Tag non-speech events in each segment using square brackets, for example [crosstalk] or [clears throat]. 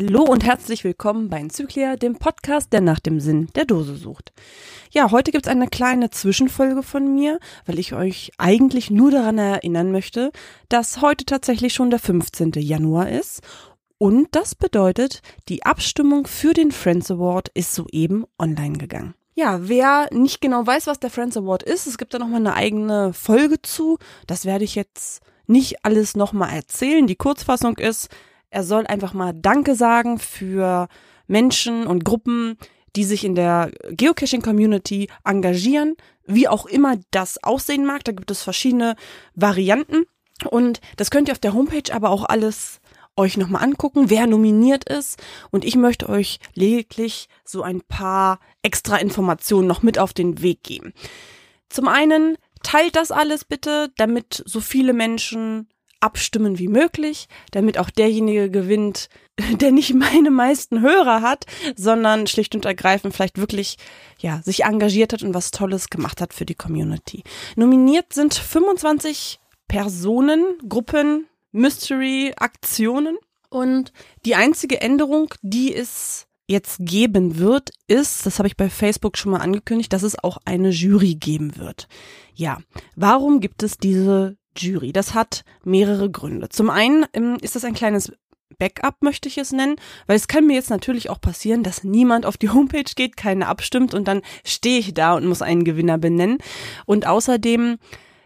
Hallo und herzlich willkommen bei Enzyklia, dem Podcast, der nach dem Sinn der Dose sucht. Ja, heute gibt's eine kleine Zwischenfolge von mir, weil ich euch eigentlich nur daran erinnern möchte, dass heute tatsächlich schon der 15. Januar ist und das bedeutet, die Abstimmung für den Friends Award ist soeben online gegangen. Ja, wer nicht genau weiß, was der Friends Award ist, es gibt da nochmal eine eigene Folge zu. Das werde ich jetzt nicht alles nochmal erzählen. Die Kurzfassung ist, er soll einfach mal Danke sagen für Menschen und Gruppen, die sich in der Geocaching-Community engagieren, wie auch immer das aussehen mag. Da gibt es verschiedene Varianten. Und das könnt ihr auf der Homepage aber auch alles euch nochmal angucken, wer nominiert ist. Und ich möchte euch lediglich so ein paar extra Informationen noch mit auf den Weg geben. Zum einen teilt das alles bitte, damit so viele Menschen abstimmen wie möglich, damit auch derjenige gewinnt, [laughs] der nicht meine meisten Hörer hat, sondern schlicht und ergreifend vielleicht wirklich, ja, sich engagiert hat und was Tolles gemacht hat für die Community. Nominiert sind 25 Personen, Gruppen, Mystery, Aktionen und die einzige Änderung, die es jetzt geben wird, ist, das habe ich bei Facebook schon mal angekündigt, dass es auch eine Jury geben wird. Ja, warum gibt es diese Jury. Das hat mehrere Gründe. Zum einen ähm, ist das ein kleines Backup, möchte ich es nennen, weil es kann mir jetzt natürlich auch passieren, dass niemand auf die [laughs] Homepage geht, keiner abstimmt und dann stehe ich da und muss einen Gewinner benennen. Und außerdem,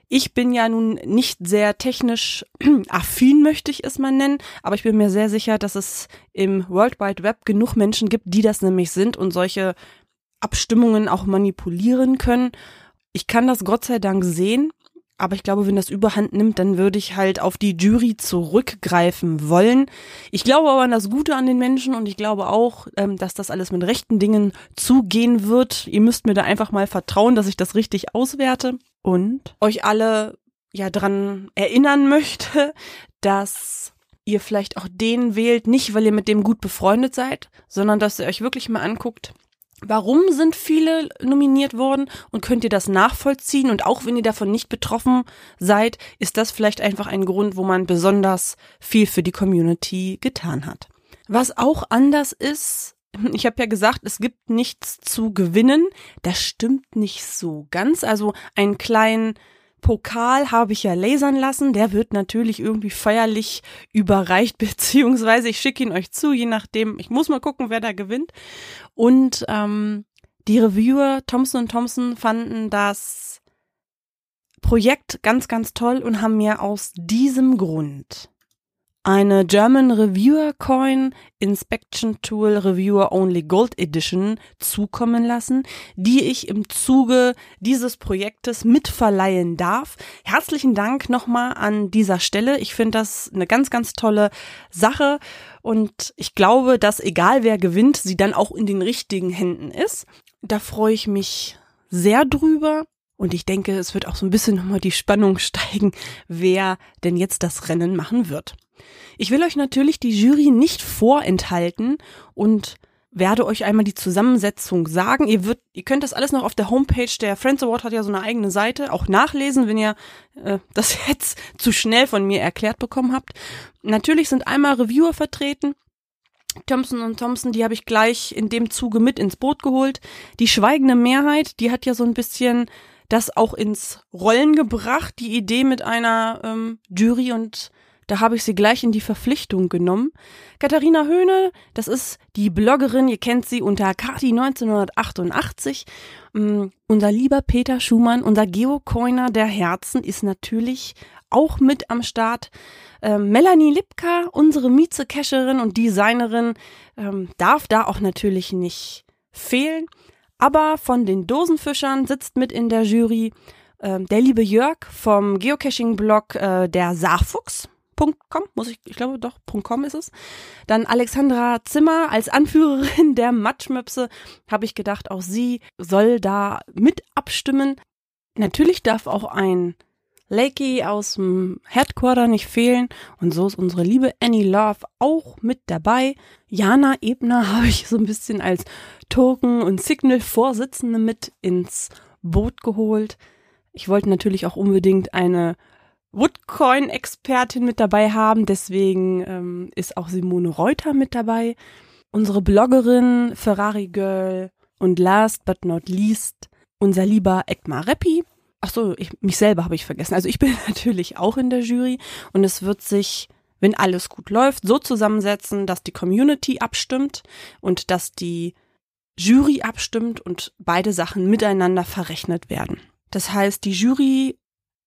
ich bin ja nun nicht sehr technisch [clears throat] affin, möchte ich es mal nennen, aber ich bin mir sehr sicher, dass es im World Wide Web genug Menschen gibt, die das nämlich sind und solche Abstimmungen auch manipulieren können. Ich kann das Gott sei Dank sehen aber ich glaube, wenn das überhand nimmt, dann würde ich halt auf die Jury zurückgreifen wollen. Ich glaube aber an das Gute an den Menschen und ich glaube auch, ähm, dass das alles mit rechten Dingen zugehen wird. Ihr müsst mir da einfach mal vertrauen, dass ich das richtig auswerte und euch alle ja dran erinnern [laughs] möchte, dass ihr vielleicht auch den wählt, nicht weil ihr mit dem gut befreundet seid, sondern dass ihr euch wirklich mal anguckt, Warum sind viele nominiert worden und könnt ihr das nachvollziehen? Und auch wenn ihr davon nicht betroffen seid, ist das vielleicht einfach ein Grund, wo man besonders viel für die Community getan hat. Was auch anders ist, [laughs] ich habe ja gesagt, es gibt nichts zu gewinnen. Das stimmt nicht so ganz. Also einen kleinen Pokal habe ich ja lasern lassen. Der wird natürlich irgendwie feierlich [laughs] überreicht, beziehungsweise ich schicke ihn euch zu, je nachdem. Ich muss mal gucken, wer da gewinnt. Und ähm, die Reviewer Thompson und Thompson fanden das Projekt ganz, ganz toll und haben mir aus diesem Grund eine German Reviewer Coin Inspection Tool Reviewer Only Gold Edition zukommen lassen, die ich im Zuge dieses Projektes mitverleihen darf. Herzlichen Dank nochmal an dieser Stelle. Ich finde das eine ganz, ganz tolle Sache und ich glaube, dass egal wer gewinnt, sie dann auch in den richtigen Händen ist. Da freue ich mich sehr drüber. Und ich denke, es wird auch so ein bisschen nochmal die Spannung [laughs] steigen, wer denn jetzt das Rennen machen wird. Ich will euch natürlich die Jury nicht vorenthalten und werde euch einmal die Zusammensetzung sagen. Ihr, wird, ihr könnt das alles noch auf der Homepage, der Friends Award hat ja so eine eigene Seite, auch nachlesen, wenn ihr äh, [laughs] das jetzt zu schnell von mir erklärt bekommen habt. Natürlich sind einmal Reviewer vertreten. Thompson und Thompson, die habe ich gleich in dem Zuge mit ins Boot geholt. Die schweigende Mehrheit, die hat ja so ein bisschen das auch ins Rollen gebracht, die Idee mit einer ähm, Jury und da habe ich sie gleich in die Verpflichtung genommen. Katharina Höhne, das ist die Bloggerin, ihr kennt sie unter Kati 1988. Um, unser lieber Peter Schumann, unser Geocoiner der Herzen, ist natürlich auch mit am Start. Ähm, Melanie Lipka, unsere Mieze-Cacherin und Designerin, ähm, darf da auch natürlich nicht fehlen. Aber von den Dosenfischern sitzt mit in der Jury äh, der liebe Jörg vom Geocaching-Blog äh, der Saarfuchs. .com, muss ich, ich glaube doch, .com ist es. Dann Alexandra Zimmer als Anführerin der Matschmöpse, habe ich gedacht, auch sie soll da mit abstimmen. Natürlich darf auch ein Lakey aus dem Headquarter nicht fehlen und so ist unsere liebe Annie Love auch mit dabei. Jana Ebner [laughs] habe ich so ein bisschen als Token- und Signal-Vorsitzende mit ins Boot geholt. Ich wollte natürlich auch unbedingt eine Woodcoin-Expertin mit dabei haben. Deswegen ähm, ist auch Simone Reuter mit dabei. Unsere Bloggerin Ferrari Girl und last but not least unser lieber Ekmar Reppi. Ach so, ich, mich selber habe ich vergessen. Also ich bin [laughs] natürlich auch in der Jury und es wird sich, wenn alles gut läuft, so zusammensetzen, dass die Community abstimmt und dass die Jury abstimmt und beide Sachen miteinander verrechnet werden. Das heißt, die Jury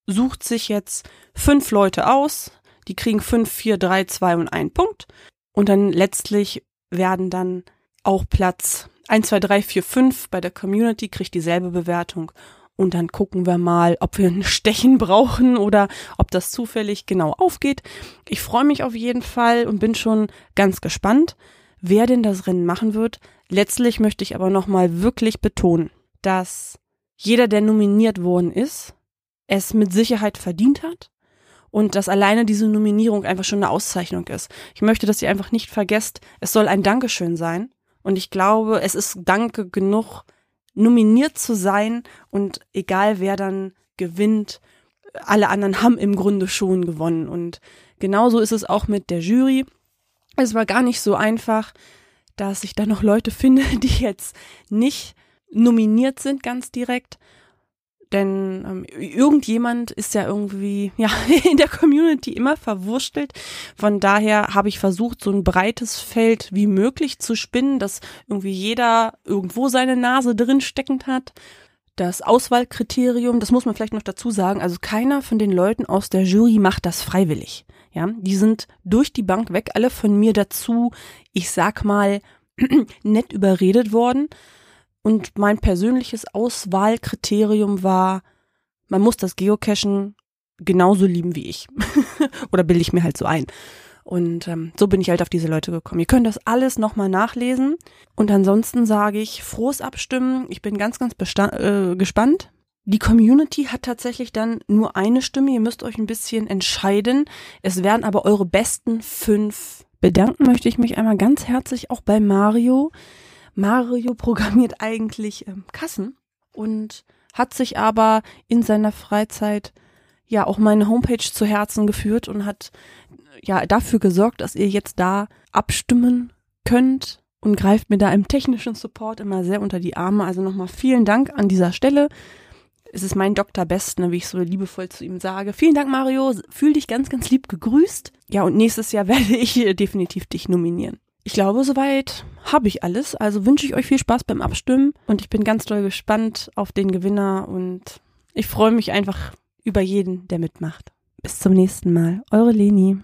sucht sich jetzt fünf Leute aus, die kriegen fünf, vier, drei, zwei und einen Punkt. Und dann letztlich werden dann auch Platz eins, zwei, drei, vier, fünf bei der Community kriegt dieselbe Bewertung. Und dann gucken wir mal, ob wir ein [laughs] Stechen brauchen oder ob das zufällig genau aufgeht. Ich freue mich auf jeden Fall und bin schon ganz gespannt, wer denn das Rennen machen wird. Letztlich möchte ich aber nochmal wirklich betonen, dass jeder, der nominiert worden ist, es mit Sicherheit verdient hat und dass alleine diese Nominierung einfach schon eine Auszeichnung ist. Ich möchte, dass ihr einfach nicht vergesst, es soll ein Dankeschön sein und ich glaube, es ist Danke genug, nominiert zu sein und egal wer dann gewinnt, alle anderen haben im Grunde schon gewonnen und genauso ist es auch mit der Jury. Es war gar nicht so einfach, dass ich da noch Leute finde, [laughs] die jetzt nicht nominiert sind ganz direkt. Denn ähm, irgendjemand ist ja irgendwie [laughs] ja in der Community immer verwurstelt. Von daher habe ich versucht, so ein breites Feld wie möglich zu spinnen, dass irgendwie jeder irgendwo seine Nase drin steckend hat. Das Auswahlkriterium, das muss man vielleicht noch dazu sagen, also keiner von den Leuten aus der Jury macht das freiwillig. Ja, die sind durch die Bank weg, alle von mir dazu, ich sag mal, [clears throat] nett überredet worden. Und mein persönliches Auswahlkriterium war, man muss das Geocachen genauso lieben wie ich. [laughs] Oder bilde ich mir halt so ein. Und ähm, so bin ich halt auf diese Leute gekommen. Ihr könnt das alles nochmal nachlesen. Und ansonsten sage ich, frohes Abstimmen. Ich bin ganz, ganz äh, gespannt. Die Community hat tatsächlich dann nur eine Stimme. Ihr müsst euch ein bisschen entscheiden. Es werden aber eure besten fünf. Bedanken möchte ich mich einmal ganz herzlich auch bei Mario, Mario programmiert eigentlich ähm, Kassen und hat sich aber in seiner Freizeit ja auch meine Homepage zu Herzen geführt und hat ja dafür gesorgt, dass ihr jetzt da abstimmen könnt und greift mir da im technischen Support immer sehr unter die Arme. Also nochmal vielen Dank an dieser Stelle. Es ist mein Dr. Best, ne, wie ich so liebevoll zu ihm sage. Vielen Dank, Mario. Fühl dich ganz, ganz lieb gegrüßt. Ja, und nächstes Jahr [laughs] werde ich definitiv dich nominieren. Ich glaube, soweit habe ich alles. Also wünsche ich euch viel Spaß beim Abstimmen und ich bin ganz doll gespannt auf den Gewinner und ich freue mich einfach über jeden, der mitmacht. Bis zum nächsten Mal. Eure Leni.